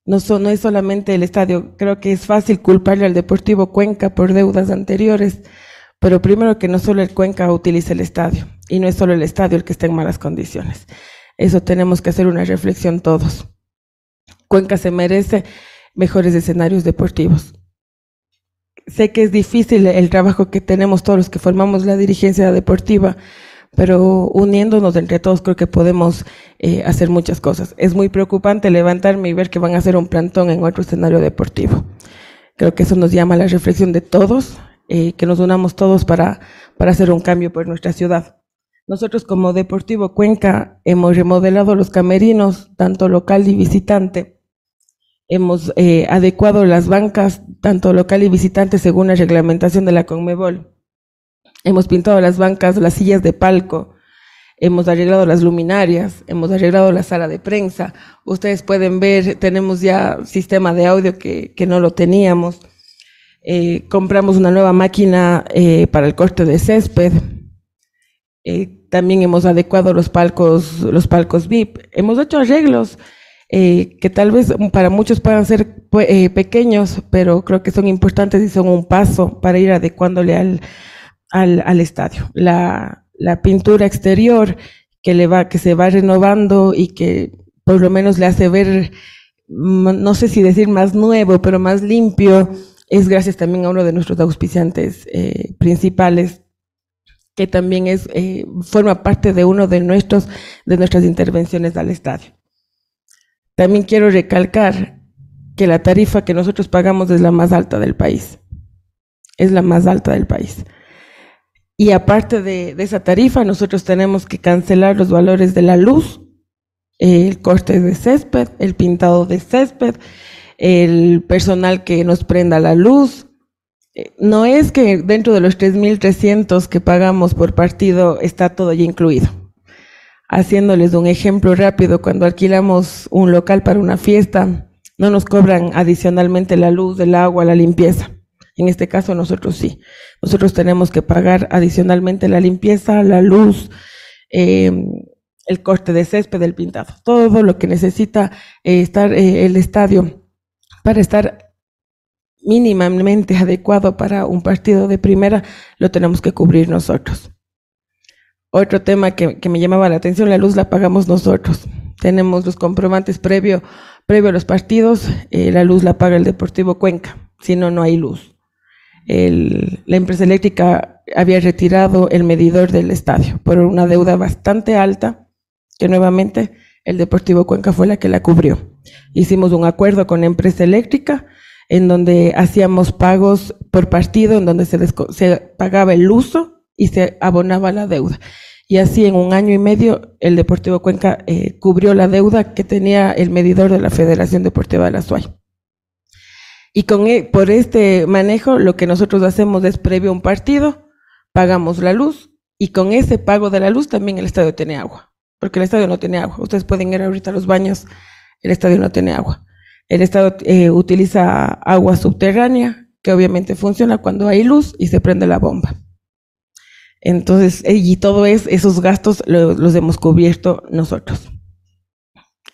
No, no es solamente el estadio, creo que es fácil culparle al Deportivo Cuenca por deudas anteriores, pero primero que no solo el Cuenca utiliza el estadio, y no es solo el estadio el que está en malas condiciones. Eso tenemos que hacer una reflexión todos. Cuenca se merece mejores escenarios deportivos. Sé que es difícil el trabajo que tenemos todos los que formamos la dirigencia deportiva, pero uniéndonos entre todos creo que podemos eh, hacer muchas cosas. Es muy preocupante levantarme y ver que van a hacer un plantón en otro escenario deportivo. Creo que eso nos llama a la reflexión de todos, eh, que nos unamos todos para, para hacer un cambio por nuestra ciudad. Nosotros como Deportivo Cuenca hemos remodelado los camerinos, tanto local y visitante. Hemos eh, adecuado las bancas, tanto local y visitante, según la reglamentación de la Conmebol. Hemos pintado las bancas, las sillas de palco, hemos arreglado las luminarias, hemos arreglado la sala de prensa. Ustedes pueden ver, tenemos ya sistema de audio que, que no lo teníamos. Eh, compramos una nueva máquina eh, para el corte de césped. Eh, también hemos adecuado los palcos, los palcos VIP. Hemos hecho arreglos que tal vez para muchos puedan ser pequeños, pero creo que son importantes y son un paso para ir adecuándole al, al, al estadio. La, la, pintura exterior que, le va, que se va renovando y que por lo menos le hace ver, mm, no sé si decir más nuevo, pero más limpio, es gracias también a uno de nuestros auspiciantes eh, principales, que también es, eh, forma parte de uno de, nuestros, de nuestras intervenciones al estadio. También quiero recalcar que la tarifa que nosotros pagamos es la más alta del país. Es la más alta del país. Y aparte de, esa tarifa, nosotros tenemos que cancelar los valores de la luz, el corte de césped, el pintado de césped, el personal que nos prenda la luz. Eh, no es que dentro de los 3.300 que pagamos por partido está todo ya incluido. Haciéndoles un ejemplo rápido, cuando alquilamos un local para una fiesta, no nos cobran adicionalmente la luz, el agua, la limpieza. En este caso nosotros sí. Nosotros tenemos que pagar adicionalmente la limpieza, la luz, em, el corte de césped, el pintado, todo lo que necesita eh, estar eh, el estadio para estar mínimamente adecuado para un partido de primera, lo tenemos que cubrir nosotros. Otro tema que, me llamaba la atención, la luz la pagamos nosotros. Tenemos los comprobantes previo, previo a los partidos, eh, la luz la paga el Deportivo Cuenca, si no, no hay luz la empresa eléctrica había retirado el medidor del estadio por una deuda bastante alta, que nuevamente el Deportivo Cuenca fue la que la cubrió. Hicimos un acuerdo con empresa eléctrica en donde hacíamos pagos por partido, en donde se, se pagaba el uso y se abonaba la deuda. Y así en un año y medio el Deportivo Cuenca eh, cubrió la deuda que tenía el medidor de la Federación Deportiva de la SUAY. Y con, e, por este manejo, lo que nosotros hacemos es previo a un partido, pagamos la luz y con ese pago de la luz también el estadio tiene agua, porque el estadio no tiene agua. Ustedes pueden ir ahorita a los baños, el estadio no tiene agua. El estadio eh, utiliza agua subterránea, que obviamente funciona cuando hay luz y se prende la bomba. Entonces, eh, y todo es, esos gastos los hemos cubierto nosotros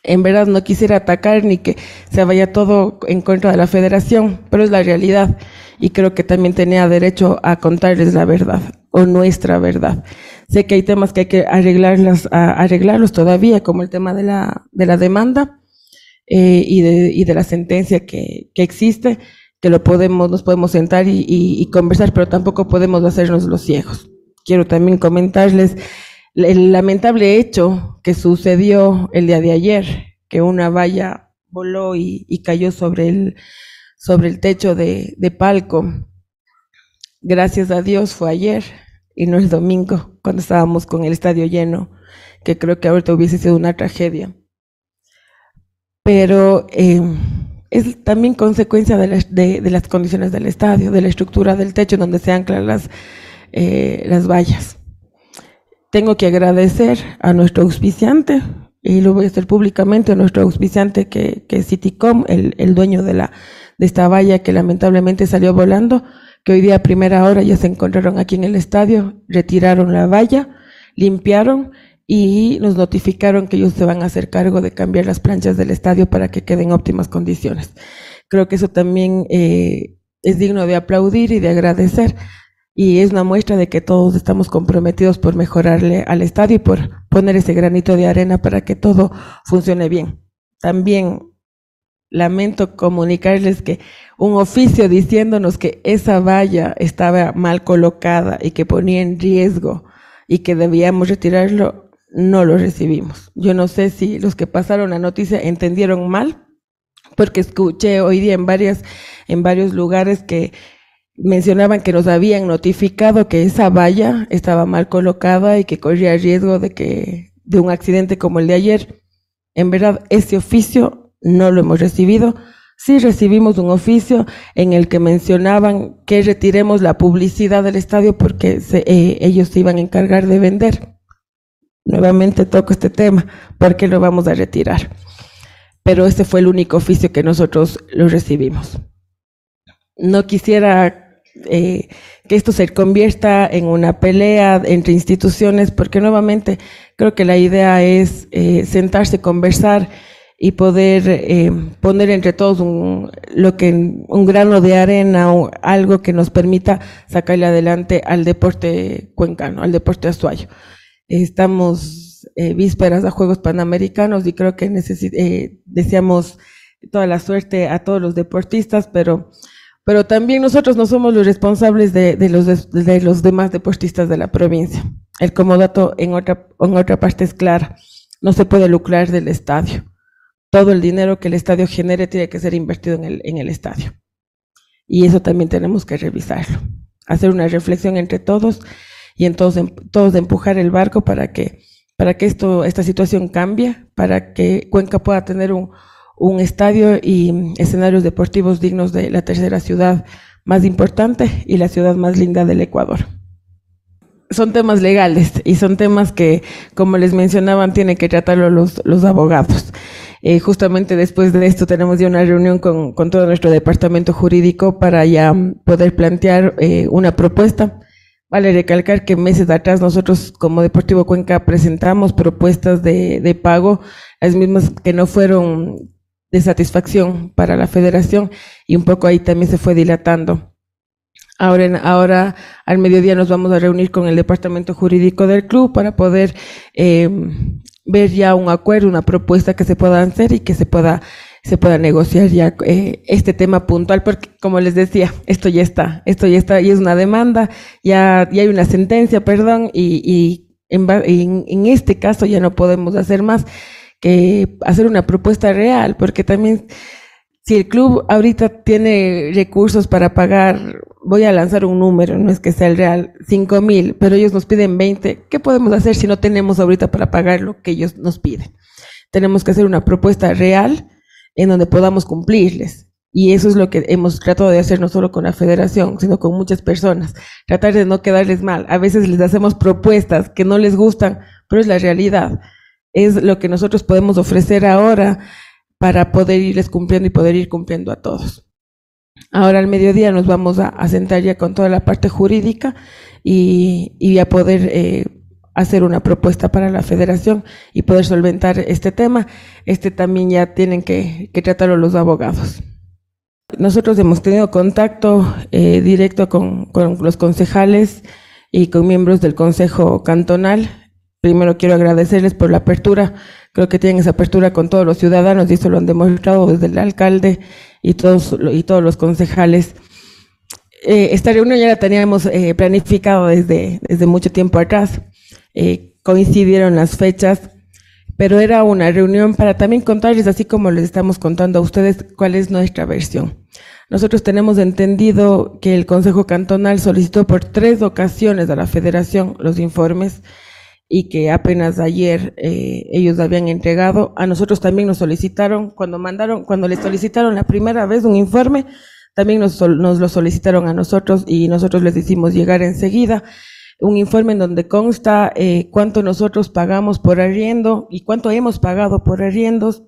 en verdad no quisiera atacar ni que se vaya todo en contra de la federación, pero es la realidad y creo que también tenía derecho a contarles la verdad o nuestra verdad. Sé que hay temas que hay que arreglarlos todavía, como el tema de la, de la demanda eh, y, de, y de la sentencia que, que existe, que lo podemos, nos podemos sentar y, y conversar, pero tampoco podemos hacernos los ciegos. Quiero también comentarles el lamentable hecho que sucedió el día de ayer, que una valla voló y, cayó sobre el, sobre el techo de, de, palco. Gracias a Dios fue ayer y no el domingo, cuando estábamos con el estadio lleno, que creo que ahorita hubiese sido una tragedia. Pero eh, es también consecuencia de, de, las condiciones del estadio, de la estructura del techo donde se anclan las, eh, las vallas tengo que agradecer a nuestro auspiciante, y lo voy a hacer públicamente, nuestro auspiciante que, que es Citicom, el, el dueño de, la, de esta valla que lamentablemente salió volando, que hoy día a primera hora ya se encontraron aquí en el estadio, retiraron la valla, limpiaron y nos notificaron que ellos se van a hacer cargo de cambiar las planchas del estadio para que queden en óptimas condiciones. Creo que eso también eh, es digno de aplaudir y de agradecer y es una muestra de que todos estamos comprometidos por mejorarle al estadio y por poner ese granito de arena para que todo funcione bien. También lamento comunicarles que un oficio diciéndonos que esa valla estaba mal colocada y que ponía en riesgo y que debíamos retirarlo, no lo recibimos. Yo no sé si los que pasaron la noticia entendieron mal, porque escuché hoy día en varias, en varios lugares que mencionaban que nos habían notificado que esa valla estaba mal colocada y que corría riesgo de que de un accidente como el de ayer. En verdad, ese oficio no lo hemos recibido. Sí recibimos un oficio en el que mencionaban que retiremos la publicidad del estadio porque eh, ellos se iban a encargar de vender nuevamente toco este tema, porque lo vamos a retirar. Pero este fue el único oficio que nosotros lo recibimos. No quisiera eh, que esto se convierta en una pelea entre instituciones, porque nuevamente creo que la idea es eh, sentarse, conversar y poder eh, poner entre todos un, lo que, un grano de arena o algo que nos permita sacarle adelante al deporte cuencano, al deporte azuayo. Estamos vísperas a Juegos Panamericanos y creo que eh, deseamos toda la suerte a todos los deportistas, pero, pero también nosotros no somos los responsables de, los, de los demás deportistas de la provincia. El comodato en otra, en otra parte es claro, no se puede lucrar del estadio. Todo el dinero que el estadio genere tiene que ser invertido en el, estadio. Y eso también tenemos que revisarlo, hacer una reflexión entre todos y entonces todos de empujar el barco para que, para que esto, esta situación cambie, para que Cuenca pueda tener un, un estadio y escenarios deportivos dignos de la tercera ciudad más importante y la ciudad más linda del Ecuador. Son temas legales y son temas que, como les mencionaban, tienen que tratarlo los, los abogados. Eh, justamente después de esto tenemos ya una reunión con, con, todo nuestro departamento jurídico para ya poder plantear eh, una propuesta Vale recalcar que meses atrás nosotros como Deportivo Cuenca presentamos propuestas de, de pago, las mismas que no fueron de satisfacción para la federación y un poco ahí también se fue dilatando. Ahora, ahora al mediodía nos vamos a reunir con el departamento jurídico del club para poder eh, ver ya un acuerdo, una propuesta que se pueda hacer y que se pueda se pueda negociar ya eh, este tema puntual, porque como les decía, esto ya está, esto ya está, y es una demanda, ya, ya hay una sentencia, perdón, y, y en, en, este caso ya no podemos hacer más que hacer una propuesta real, porque también si el club ahorita tiene recursos para pagar, voy a lanzar un número, no es que sea el real, cinco mil, pero ellos nos piden 20, ¿qué podemos hacer si no tenemos ahorita para pagar lo que ellos nos piden? Tenemos que hacer una propuesta real en donde podamos cumplirles. Y eso es lo que hemos tratado de hacer no solo con la federación, sino con muchas personas. Tratar de no quedarles mal. A veces les hacemos propuestas que no les gustan, pero es la realidad. Es lo que nosotros podemos ofrecer ahora para poder irles cumpliendo y poder ir cumpliendo a todos. Ahora al mediodía nos vamos a, sentar ya con toda la parte jurídica y, y a poder eh, hacer una propuesta para la federación y poder solventar este tema. Este también ya tienen que, tratarlo los abogados. Nosotros hemos tenido contacto eh, directo con, con, los concejales y con miembros del Consejo Cantonal. Primero quiero agradecerles por la apertura. Creo que tienen esa apertura con todos los ciudadanos y eso lo han demostrado desde el alcalde y todos, y todos los concejales. Eh, esta reunión ya la teníamos eh, planificado desde, desde mucho tiempo atrás. Eh, coincidieron las fechas, pero era una reunión para también contarles, así como les estamos contando a ustedes, cuál es nuestra versión. Nosotros tenemos entendido que el Consejo Cantonal solicitó por tres ocasiones a la Federación los informes y que apenas ayer eh, ellos habían entregado. A nosotros también nos solicitaron, cuando mandaron, cuando les solicitaron la primera vez un informe, también nos, nos lo solicitaron a nosotros y nosotros les hicimos llegar enseguida un informe en donde consta eh, cuánto nosotros pagamos por arriendo y cuánto hemos pagado por arriendos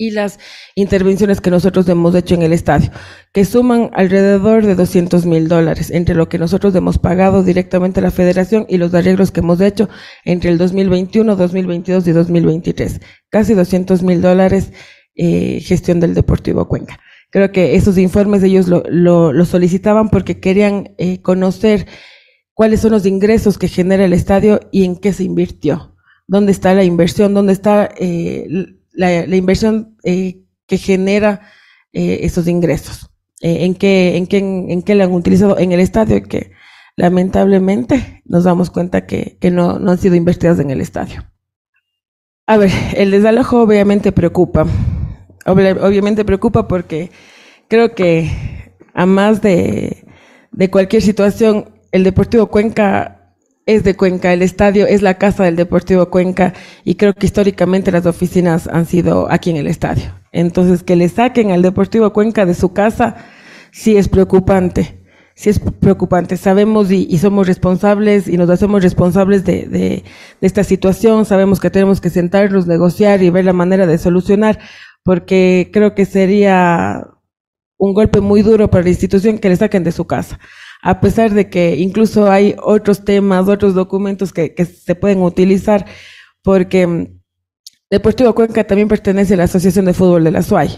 y las intervenciones que nosotros hemos hecho en el estadio, que suman alrededor de 200 mil dólares, entre lo que nosotros hemos pagado directamente a la federación y los arreglos que hemos hecho entre el 2021, 2022 y 2023. Casi 200 mil dólares eh, gestión del Deportivo Cuenca. Creo que esos informes ellos lo, lo, solicitaban porque querían eh, conocer cuáles son los ingresos que genera el estadio y en qué se invirtió. ¿Dónde está la inversión? ¿Dónde está eh, la, inversión eh, que genera eh, esos ingresos, eh, en, qué, en, qué, en, qué le han utilizado en el estadio y que lamentablemente nos damos cuenta que, que no, no han sido invertidas en el estadio. A ver, el desalojo obviamente preocupa. obviamente preocupa porque creo que a más de, de cualquier situación, el Deportivo Cuenca es de Cuenca, el estadio es la casa del Deportivo Cuenca y creo que históricamente las oficinas han sido aquí en el estadio. Entonces, que le saquen al Deportivo Cuenca de su casa sí es preocupante, sí es preocupante. Sabemos y, somos responsables y nos hacemos responsables de, esta situación, sabemos que tenemos que sentarnos, negociar y ver la manera de solucionar, porque creo que sería un golpe muy duro para la institución que le saquen de su casa a pesar de que incluso hay otros temas, otros documentos que, se pueden utilizar, porque mm, Deportivo Cuenca también pertenece a la Asociación de Fútbol de la SUAY.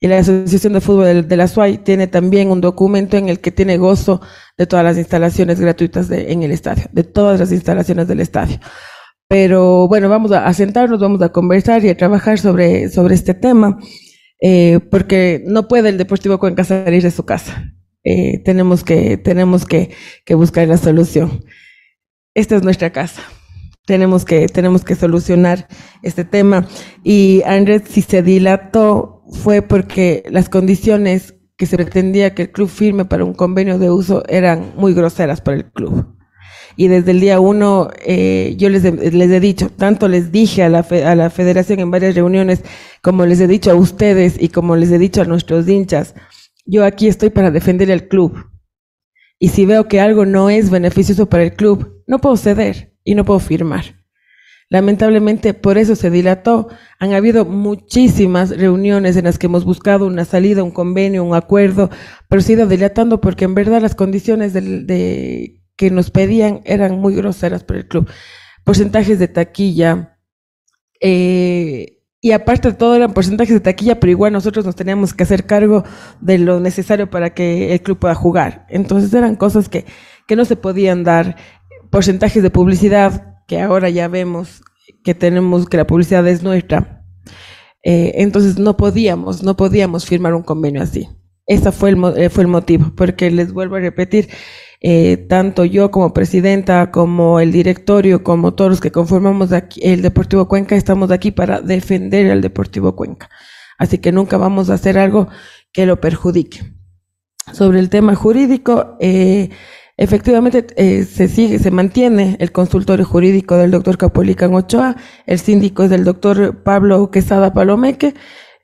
Y la Asociación de Fútbol de la SUAY tiene también un documento en el que tiene gozo de todas las instalaciones gratuitas en el estadio, de todas las instalaciones del estadio. Pero bueno, vamos a, sentarnos, vamos a conversar y a trabajar sobre, sobre este tema, eh, porque no puede el Deportivo Cuenca salir de su casa. Eh, tenemos, que, tenemos que, buscar la solución. Esta es nuestra casa. Tenemos que, tenemos que solucionar este tema. Y Andrés, si se dilató, fue porque las condiciones que se pretendía que el club firme para un convenio de uso eran muy groseras para el club. Y desde el día uno eh, yo les, les he dicho, tanto les dije a la, a la federación en varias reuniones, como les he dicho a ustedes y como les he dicho a nuestros hinchas, yo aquí estoy para defender el club. Y si veo que algo no es beneficioso para el club, no puedo ceder y no puedo firmar. Lamentablemente por eso se dilató. Han habido muchísimas reuniones en las que hemos buscado una salida, un convenio, un acuerdo, pero se ha ido dilatando porque en verdad las condiciones de, que nos pedían eran muy groseras para el club. Porcentajes de taquilla, eh, y aparte de todo eran porcentajes de taquilla, pero igual nosotros nos teníamos que hacer cargo de lo necesario para que el club pueda jugar. Entonces eran cosas que, que no se podían dar. Porcentajes de publicidad, que ahora ya vemos que tenemos, que la publicidad es nuestra. Eh, entonces no podíamos, no podíamos firmar un convenio así. Ese fue el, eh, fue el motivo, porque les vuelvo a repetir, eh, tanto yo como presidenta, como el directorio, como todos los que conformamos aquí, el Deportivo Cuenca, estamos aquí para defender al Deportivo Cuenca. Así que nunca vamos a hacer algo que lo perjudique. Sobre el tema jurídico, eh, efectivamente eh, se sigue, se mantiene el consultorio jurídico del doctor Capolican Ochoa, el síndico es del doctor Pablo Quesada Palomeque,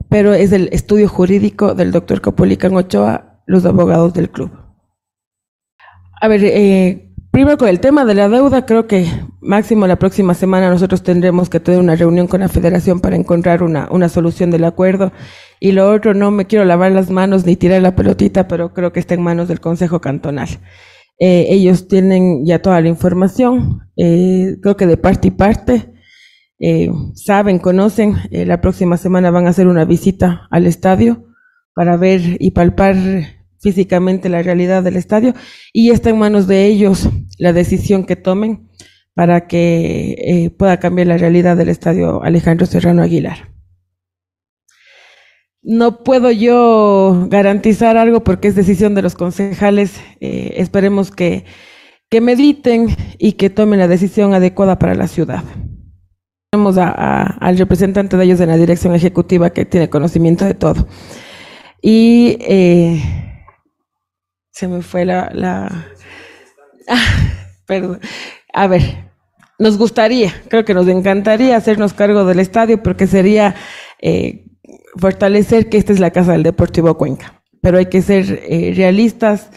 pero es el estudio jurídico del doctor Capolican Ochoa, los abogados del club. A ver, eh, primero con el tema de la deuda, creo que máximo la próxima semana nosotros tendremos que tener una reunión con la federación para encontrar una, una solución del acuerdo. Y lo otro, no me quiero lavar las manos ni tirar la pelotita, pero creo que está en manos del Consejo Cantonal. Eh, ellos tienen ya toda la información, eh, creo que de parte y parte. Eh, saben, conocen, eh, la próxima semana van a hacer una visita al estadio para ver y palpar físicamente la realidad del estadio y está en manos de ellos la decisión que tomen para que eh, pueda cambiar la realidad del estadio Alejandro Serrano Aguilar. No puedo yo garantizar algo porque es decisión de los concejales. Eh, esperemos que, que mediten y que tomen la decisión adecuada para la ciudad. Tenemos al representante de ellos en la dirección ejecutiva que tiene conocimiento de todo. Y eh, se me fue la... la... Perdón. A ver, nos gustaría, creo que nos encantaría hacernos cargo del estadio porque sería eh, fortalecer que esta es la casa del Deportivo Cuenca. Pero hay que ser eh, realistas.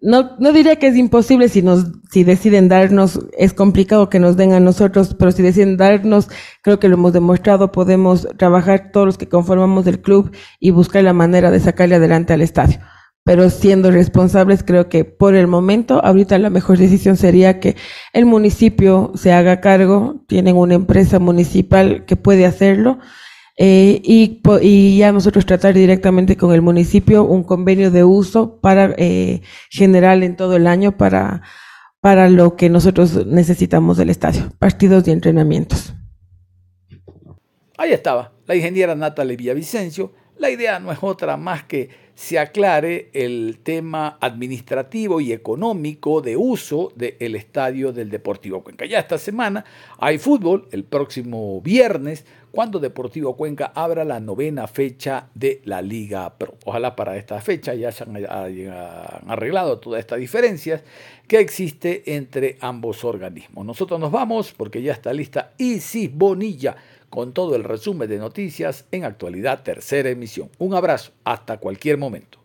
no, no diría que es imposible si nos, si deciden darnos, es complicado que nos den a nosotros, pero si deciden darnos, creo que lo hemos demostrado, podemos trabajar todos los que conformamos el club y buscar la manera de sacarle adelante al estadio. Pero siendo responsables, creo que por el momento, ahorita la mejor decisión sería que el municipio se haga cargo, tienen una empresa municipal que puede hacerlo, eh, y, ya nosotros tratar directamente con el municipio un convenio de uso para eh, general en todo el año para, para lo que nosotros necesitamos del estadio, partidos y entrenamientos. Ahí estaba, la ingeniera Natalie Villavicencio. La idea no es otra más que se aclare el tema administrativo y económico de uso del estadio del Deportivo Cuenca. Ya esta semana hay fútbol, el próximo viernes cuando Deportivo Cuenca abra la novena fecha de la Liga Pro. Ojalá para esta fecha ya se hayan arreglado todas estas diferencias que existe entre ambos organismos. Nosotros nos vamos porque ya está lista Isis Bonilla con todo el resumen de noticias en actualidad tercera emisión. Un abrazo, hasta cualquier momento.